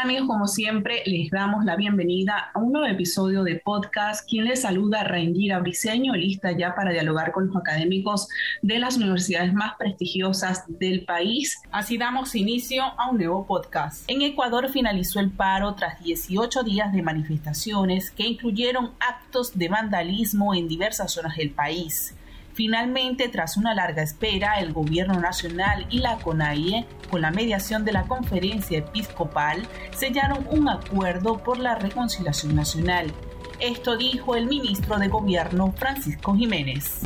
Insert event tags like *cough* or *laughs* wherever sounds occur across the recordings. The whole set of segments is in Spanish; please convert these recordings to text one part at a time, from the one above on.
Hola, ¿qué tal amigos? Como siempre, les damos la bienvenida a un nuevo episodio de podcast. Quien les saluda, Raingira Briceño, lista ya para dialogar con los académicos de las universidades más prestigiosas del país. Así damos inicio a un nuevo podcast. En Ecuador finalizó el paro tras 18 días de manifestaciones que incluyeron actos de vandalismo en diversas zonas del país. Finalmente, tras una larga espera, el Gobierno Nacional y la CONAIE, con la mediación de la Conferencia Episcopal, sellaron un acuerdo por la reconciliación nacional. Esto dijo el ministro de Gobierno Francisco Jiménez.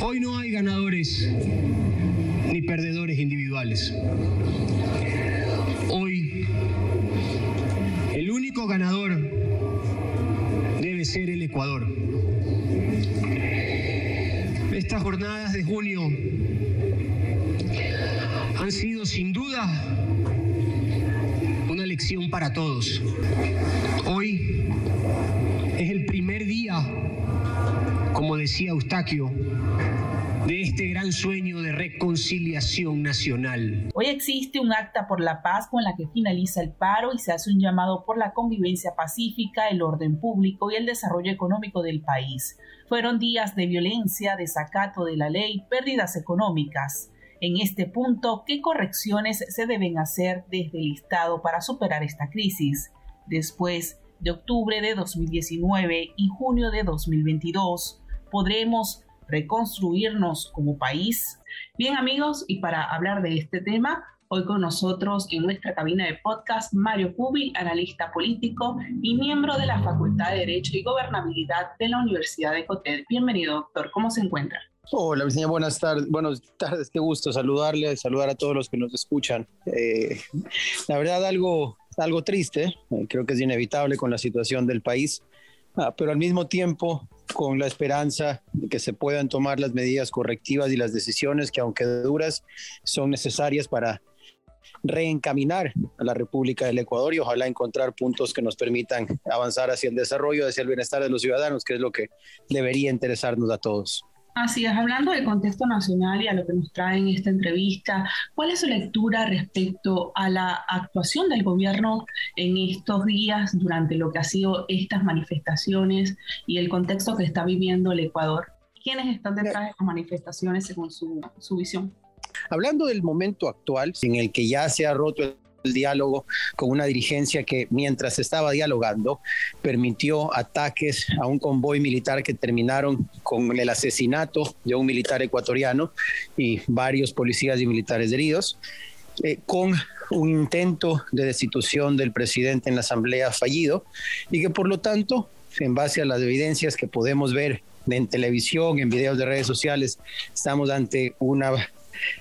Hoy no hay ganadores ni perdedores individuales. Hoy el único ganador debe ser el Ecuador. Estas jornadas de junio han sido sin duda una lección para todos. Hoy es el primer día, como decía Eustaquio, de este gran sueño de reconciliación nacional. Hoy existe un acta por la paz con la que finaliza el paro y se hace un llamado por la convivencia pacífica, el orden público y el desarrollo económico del país. Fueron días de violencia, desacato de la ley, pérdidas económicas. En este punto, ¿qué correcciones se deben hacer desde el Estado para superar esta crisis? Después de octubre de 2019 y junio de 2022, ¿podremos reconstruirnos como país? Bien amigos, y para hablar de este tema, Hoy con nosotros en nuestra cabina de podcast Mario Cubi, analista político y miembro de la Facultad de Derecho y Gobernabilidad de la Universidad de Cotet. Bienvenido, doctor. ¿Cómo se encuentra? Hola, Virginia, buenas tardes. Buenas tardes, qué gusto saludarle, saludar a todos los que nos escuchan. Eh, la verdad, algo, algo triste, eh, creo que es inevitable con la situación del país, pero al mismo tiempo con la esperanza de que se puedan tomar las medidas correctivas y las decisiones que, aunque duras, son necesarias para reencaminar a la República del Ecuador y ojalá encontrar puntos que nos permitan avanzar hacia el desarrollo, hacia el bienestar de los ciudadanos, que es lo que debería interesarnos a todos. Así es, hablando del contexto nacional y a lo que nos trae en esta entrevista, ¿cuál es su lectura respecto a la actuación del gobierno en estos días durante lo que ha sido estas manifestaciones y el contexto que está viviendo el Ecuador? ¿Quiénes están detrás de las manifestaciones según su, su visión? Hablando del momento actual, en el que ya se ha roto el diálogo con una dirigencia que mientras estaba dialogando permitió ataques a un convoy militar que terminaron con el asesinato de un militar ecuatoriano y varios policías y militares heridos, eh, con un intento de destitución del presidente en la asamblea fallido y que por lo tanto, en base a las evidencias que podemos ver en televisión, en videos de redes sociales, estamos ante una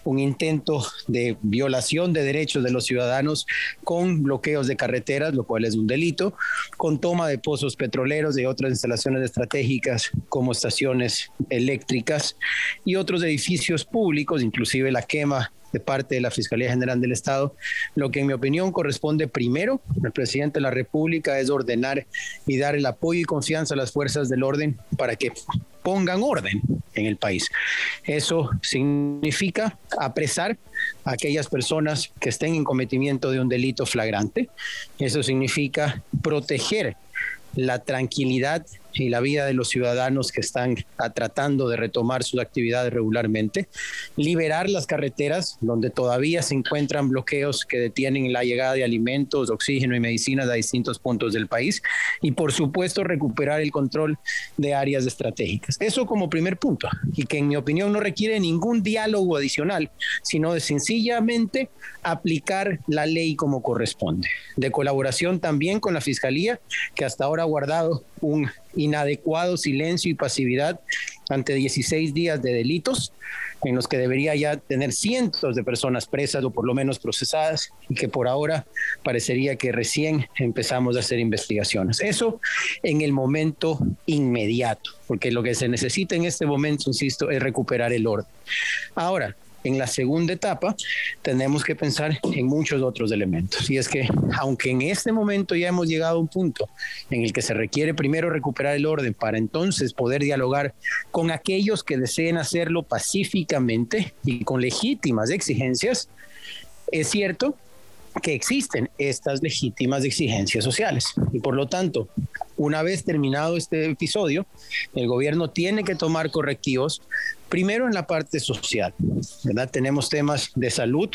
un intento de violación de derechos de los ciudadanos con bloqueos de carreteras, lo cual es un delito, con toma de pozos petroleros y otras instalaciones estratégicas como estaciones eléctricas y otros edificios públicos, inclusive la quema de parte de la Fiscalía General del Estado. Lo que en mi opinión corresponde primero al presidente de la República es ordenar y dar el apoyo y confianza a las fuerzas del orden para que pongan orden en el país. Eso significa apresar a aquellas personas que estén en cometimiento de un delito flagrante. Eso significa proteger la tranquilidad y la vida de los ciudadanos que están tratando de retomar sus actividades regularmente, liberar las carreteras donde todavía se encuentran bloqueos que detienen la llegada de alimentos, oxígeno y medicinas a distintos puntos del país y por supuesto recuperar el control de áreas estratégicas. Eso como primer punto y que en mi opinión no requiere ningún diálogo adicional, sino de sencillamente aplicar la ley como corresponde, de colaboración también con la Fiscalía, que hasta ahora ha guardado un inadecuado silencio y pasividad ante 16 días de delitos en los que debería ya tener cientos de personas presas o por lo menos procesadas y que por ahora parecería que recién empezamos a hacer investigaciones. Eso en el momento inmediato, porque lo que se necesita en este momento, insisto, es recuperar el orden. Ahora, en la segunda etapa tenemos que pensar en muchos otros elementos. Y es que, aunque en este momento ya hemos llegado a un punto en el que se requiere primero recuperar el orden para entonces poder dialogar con aquellos que deseen hacerlo pacíficamente y con legítimas exigencias, es cierto que existen estas legítimas exigencias sociales. Y por lo tanto, una vez terminado este episodio, el gobierno tiene que tomar correctivos Primero en la parte social, ¿verdad? Tenemos temas de salud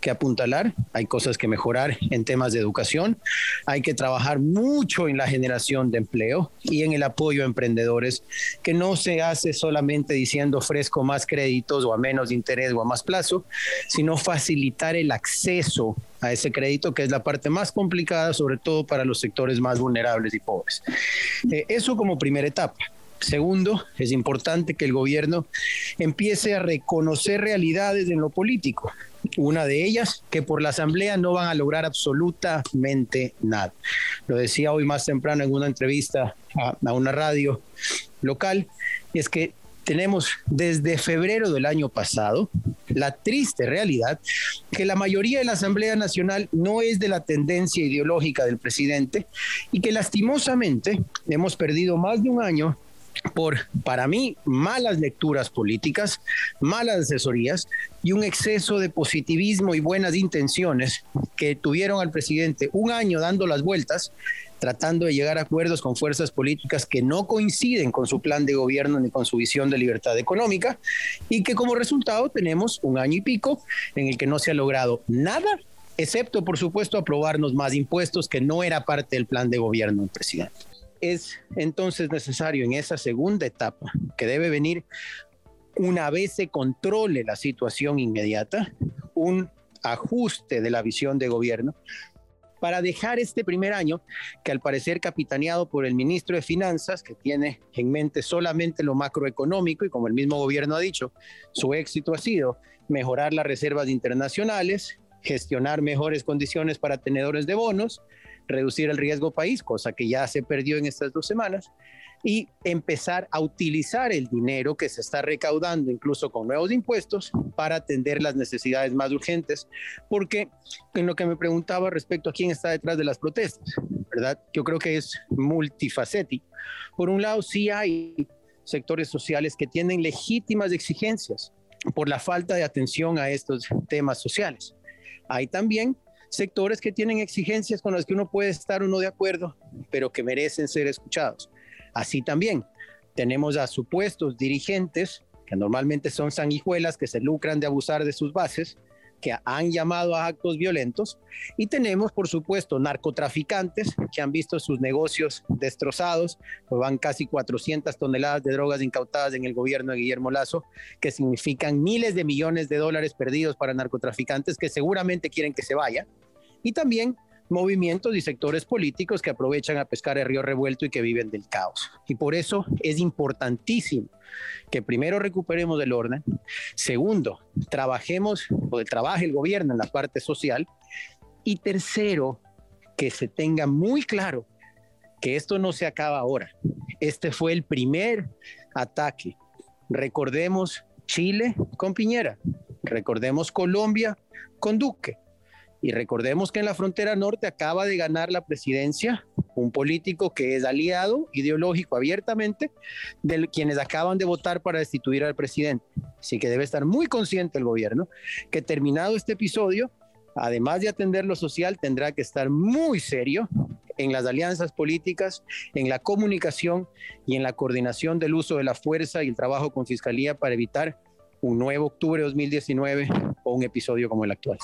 que apuntalar, hay cosas que mejorar en temas de educación, hay que trabajar mucho en la generación de empleo y en el apoyo a emprendedores, que no se hace solamente diciendo ofrezco más créditos o a menos interés o a más plazo, sino facilitar el acceso a ese crédito, que es la parte más complicada, sobre todo para los sectores más vulnerables y pobres. Eh, eso como primera etapa. Segundo, es importante que el gobierno empiece a reconocer realidades en lo político. Una de ellas, que por la Asamblea no van a lograr absolutamente nada. Lo decía hoy más temprano en una entrevista a, una radio local, es que tenemos desde febrero del año pasado la triste realidad que la mayoría de la Asamblea Nacional no es de la tendencia ideológica del presidente y que lastimosamente hemos perdido más de un año por, para mí, malas lecturas políticas, malas asesorías y un exceso de positivismo y buenas intenciones que tuvieron al presidente un año dando las vueltas, tratando de llegar a acuerdos con fuerzas políticas que no coinciden con su plan de gobierno ni con su visión de libertad económica y que como resultado tenemos un año y pico en el que no se ha logrado nada excepto por supuesto aprobarnos más impuestos que no era parte del plan de gobierno del presidente. Es entonces necesario en esa segunda etapa, que debe venir una vez se controle la situación inmediata, un ajuste de la visión de gobierno para dejar este primer año, que al parecer capitaneado por el ministro de Finanzas, que tiene en mente solamente lo macroeconómico y como el mismo gobierno ha dicho, su éxito ha sido mejorar las reservas internacionales, gestionar mejores condiciones para tenedores de bonos, reducir el riesgo país, cosa que ya se perdió en estas dos semanas, y empezar a utilizar el dinero que se está recaudando, incluso con nuevos impuestos, para atender las necesidades más urgentes, porque en lo que me preguntaba respecto a quién está detrás de las protestas, ¿verdad? Yo creo que es multifacético. Por un lado, sí hay sectores sociales que tienen legítimas exigencias por la falta de atención a estos temas sociales. Hay también sectores que tienen exigencias con las que uno puede estar uno de acuerdo, pero que merecen ser escuchados. Así también tenemos a supuestos dirigentes, que normalmente son sanguijuelas que se lucran de abusar de sus bases, que han llamado a actos violentos, y tenemos, por supuesto, narcotraficantes que han visto sus negocios destrozados, pues van casi 400 toneladas de drogas incautadas en el gobierno de Guillermo Lazo, que significan miles de millones de dólares perdidos para narcotraficantes que seguramente quieren que se vaya, y también movimientos y sectores políticos que aprovechan a pescar el río revuelto y que viven del caos. Y por eso es importantísimo que primero recuperemos el orden, segundo, trabajemos o trabaje el gobierno en la parte social y tercero, que se tenga muy claro que esto no se acaba ahora. Este fue el primer ataque. Recordemos Chile con Piñera, recordemos Colombia con Duque, y recordemos que en la frontera norte acaba de ganar la presidencia un político que es aliado ideológico abiertamente de quienes acaban de votar para destituir al presidente. Así que debe estar muy consciente el gobierno que terminado este episodio, además de atender lo social, tendrá que estar muy serio en las alianzas políticas, en la comunicación y en la coordinación del uso de la fuerza y el trabajo con Fiscalía para evitar un nuevo octubre de 2019 o un episodio como el actual.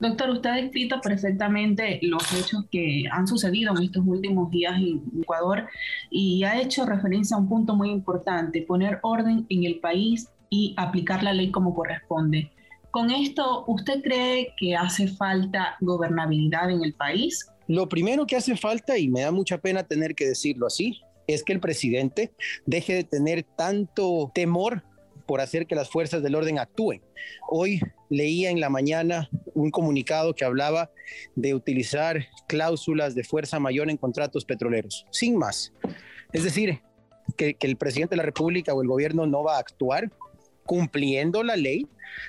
Doctor, usted ha descrito perfectamente los hechos que han sucedido en estos últimos días en Ecuador y ha hecho referencia a un punto muy importante, poner orden en el país y aplicar la ley como corresponde. Con esto, ¿usted cree que hace falta gobernabilidad en el país? Lo primero que hace falta, y me da mucha pena tener que decirlo así, es que el presidente deje de tener tanto temor por hacer que las fuerzas del orden actúen. Hoy leía en la mañana un comunicado que hablaba de utilizar cláusulas de fuerza mayor en contratos petroleros, sin más. Es decir, que, el presidente de la República o el gobierno no va a actuar cumpliendo la ley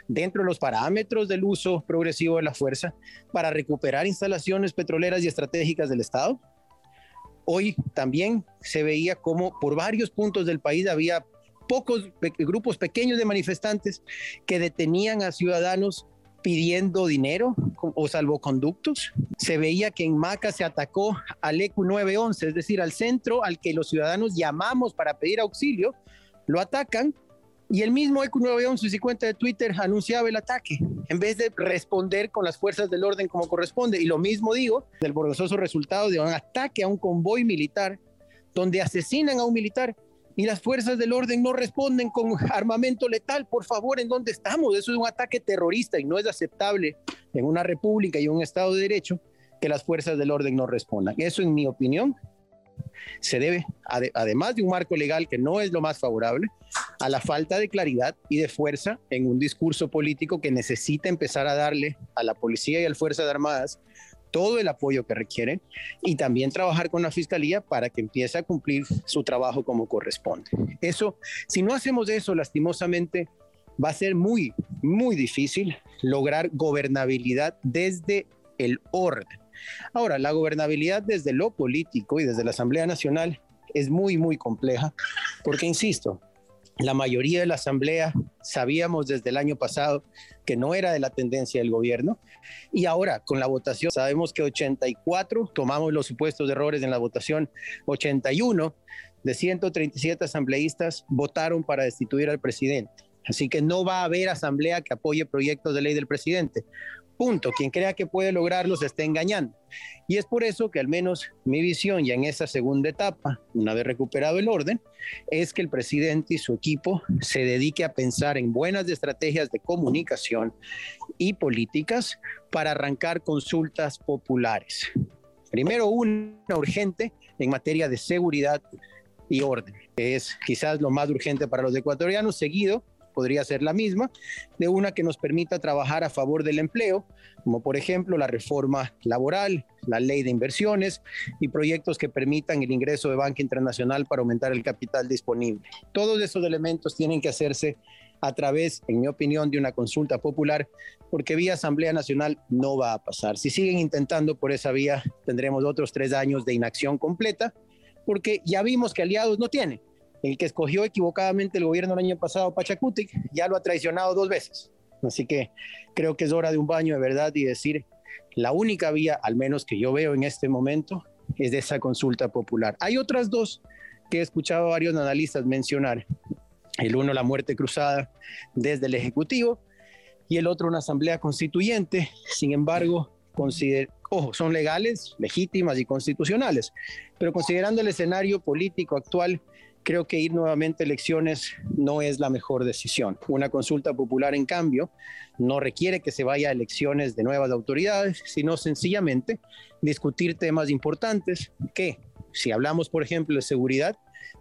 dentro de los parámetros del uso progresivo de la fuerza para recuperar instalaciones petroleras y estratégicas del Estado. Hoy también se veía como por varios puntos del país había pocos grupos pequeños de manifestantes que detenían a ciudadanos pidiendo dinero o salvoconductos. Se veía que en Maca se atacó al ECU 911, es decir, al centro al que los ciudadanos llamamos para pedir auxilio, lo atacan y el mismo ECU 911 en su cuenta de Twitter anunciaba el ataque en vez de responder con las fuerzas del orden como corresponde. Y lo mismo digo del borroso resultado de un ataque a un convoy militar donde asesinan a un militar y las fuerzas del orden no responden con *laughs* armamento letal. Por favor, ¿en dónde estamos? Eso es un ataque terrorista y no es aceptable en una república y un Estado de Derecho que las fuerzas del orden no respondan. Eso, en mi opinión, se debe, además de un marco legal que no es lo más favorable, a la falta de claridad y de fuerza en un discurso político que necesita empezar a darle a la policía y a las Fuerzas Armadas todo el apoyo que requieren y también trabajar con la fiscalía para que empiece a cumplir su trabajo como corresponde. Eso, si no hacemos eso, lastimosamente, va a ser muy, muy difícil lograr gobernabilidad desde el orden. Ahora, la gobernabilidad desde lo político y desde la Asamblea Nacional es muy, muy compleja, porque, insisto, la mayoría de la Asamblea sabíamos desde el año pasado que no era de la tendencia del gobierno y ahora con la votación sabemos que 84, tomamos los supuestos errores en la votación, 81 de 137 asambleístas votaron para destituir al presidente. Así que no va a haber asamblea que apoye proyectos de ley del presidente. Punto. Quien crea que puede lograrlo se está engañando. Y es por eso que al menos mi visión ya en esa segunda etapa, una vez recuperado el orden, es que el presidente y su equipo se dedique a pensar en buenas estrategias de comunicación y políticas para arrancar consultas populares. Primero, una urgente en materia de seguridad y orden, que es quizás lo más urgente para los ecuatorianos, seguido podría ser la misma, de una que nos permita trabajar a favor del empleo, como por ejemplo la reforma laboral, la ley de inversiones y proyectos que permitan el ingreso de banca internacional para aumentar el capital disponible. Todos esos elementos tienen que hacerse a través, en mi opinión, de una consulta popular, porque vía Asamblea Nacional no va a pasar. Si siguen intentando por esa vía, tendremos otros tres años de inacción completa, porque ya vimos que aliados no tiene el que escogió equivocadamente el gobierno el año pasado, Pachacutic, ya lo ha traicionado dos veces. Así que creo que es hora de un baño de verdad y decir, la única vía, al menos que yo veo en este momento, es de esa consulta popular. Hay otras dos que he escuchado a varios analistas mencionar. El uno, la muerte cruzada desde el Ejecutivo, y el otro, una asamblea constituyente. Sin embargo, ojo, son legales, legítimas y constitucionales, pero considerando el escenario político actual, creo que ir nuevamente a elecciones no es la mejor decisión. Una consulta popular, en cambio, no requiere que se vaya a elecciones de nuevas autoridades, sino sencillamente discutir temas importantes que, si hablamos, por ejemplo, de seguridad,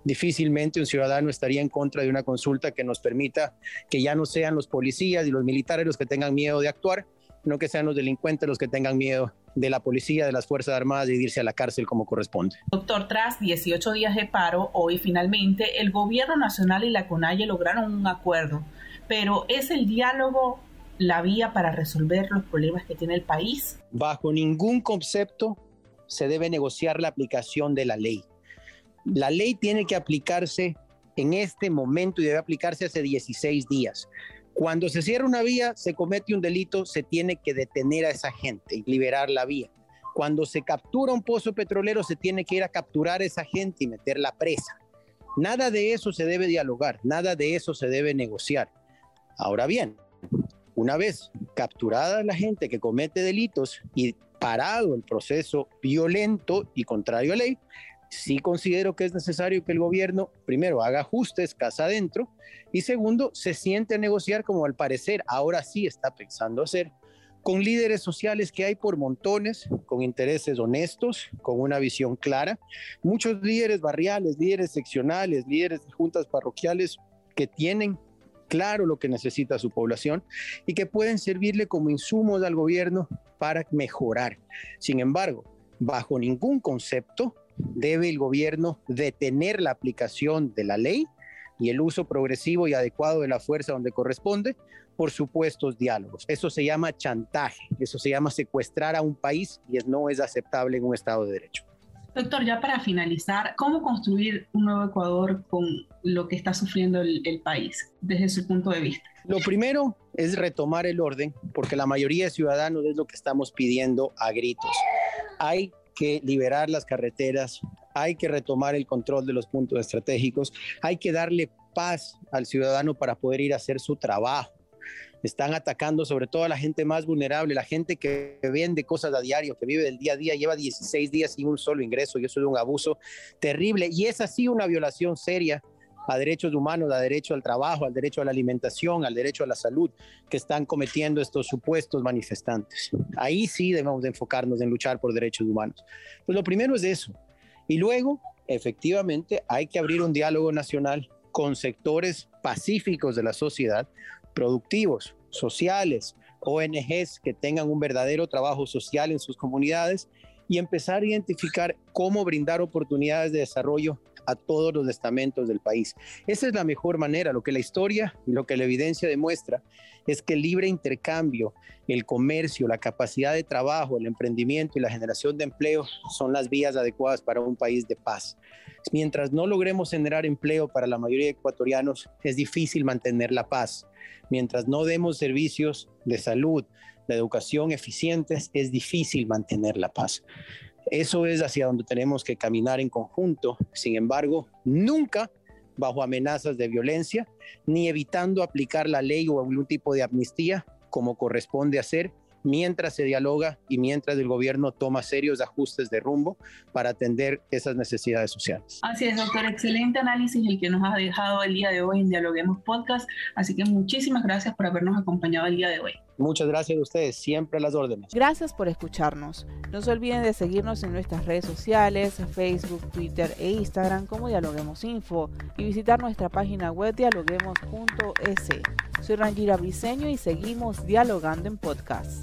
difícilmente un ciudadano estaría en contra de una consulta que nos permita que ya no sean los policías y los militares los que tengan miedo de actuar, no que sean los delincuentes los que tengan miedo de la policía, de las Fuerzas Armadas y de irse a la cárcel como corresponde. Doctor, tras 18 días de paro, hoy finalmente el Gobierno Nacional y la CONAIE lograron un acuerdo, pero ¿es el diálogo la vía para resolver los problemas que tiene el país? Bajo ningún concepto se debe negociar la aplicación de la ley. La ley tiene que aplicarse en este momento y debe aplicarse hace 16 días. Cuando se cierra una vía, se comete un delito, se tiene que detener a esa gente y liberar la vía. Cuando se captura un pozo petrolero, se tiene que ir a capturar a esa gente y meter la presa. Nada de eso se debe dialogar, nada de eso se debe negociar. Ahora bien, una vez capturada la gente que comete delitos y parado el proceso violento y contrario a ley, sí considero que es necesario que el gobierno, primero, haga ajustes casa adentro y segundo, se siente a negociar como al parecer ahora sí está pensando hacer con líderes sociales que hay por montones, con intereses honestos, con una visión clara, muchos líderes barriales, líderes seccionales, líderes de juntas parroquiales que tienen claro lo que necesita su población y que pueden servirle como insumos al gobierno para mejorar. Sin embargo, bajo ningún concepto debe el gobierno detener la aplicación de la ley y el uso progresivo y adecuado de la fuerza donde corresponde por supuestos diálogos. Eso se llama chantaje, eso se llama secuestrar a un país y no es aceptable en un Estado de Derecho. Doctor, ya para finalizar, ¿cómo construir un nuevo Ecuador con lo que está sufriendo el, el, país desde su punto de vista? Lo primero es retomar el orden, porque la mayoría de ciudadanos es lo que estamos pidiendo a gritos. Hay que liberar las carreteras, hay que retomar el control de los puntos estratégicos, hay que darle paz al ciudadano para poder ir a hacer su trabajo. Están atacando sobre todo a la gente más vulnerable, la gente que vende cosas a diario, que vive del día a día, lleva 16 días sin un solo ingreso y eso es un abuso terrible. Y es así una violación seria a derechos humanos, a derecho al trabajo, al derecho a la alimentación, al derecho a la salud que están cometiendo estos supuestos manifestantes. Ahí sí debemos de enfocarnos en luchar por derechos humanos. Pues lo primero es eso. Y luego, efectivamente, hay que abrir un diálogo nacional con sectores pacíficos de la sociedad productivos, sociales, ONGs que tengan un verdadero trabajo social en sus comunidades y empezar a identificar cómo brindar oportunidades de desarrollo a todos los estamentos del país. Esa es la mejor manera. Lo que la historia y lo que la evidencia demuestra es que el libre intercambio, el comercio, la capacidad de trabajo, el emprendimiento y la generación de empleo son las vías adecuadas para un país de paz. Mientras no logremos generar empleo para la mayoría de ecuatorianos, es difícil mantener la paz. Mientras no demos servicios de salud, de educación eficientes, es difícil mantener la paz. Eso es hacia donde tenemos que caminar en conjunto. Sin embargo, nunca bajo amenazas de violencia, ni evitando aplicar la ley o algún tipo de amnistía como corresponde hacer mientras se dialoga y mientras el gobierno toma serios ajustes de rumbo para atender esas necesidades sociales. Así es, doctor. Excelente análisis el que nos ha dejado el día de hoy en Dialoguemos Podcast. Así que muchísimas gracias por habernos acompañado el día de hoy. Muchas gracias a ustedes, siempre a las órdenes. Gracias por escucharnos. No se olviden de seguirnos en nuestras redes sociales, Facebook, Twitter e Instagram como Dialoguemos Info y visitar nuestra página web dialoguemos.es. Soy Rangira Briseño y seguimos dialogando en podcast.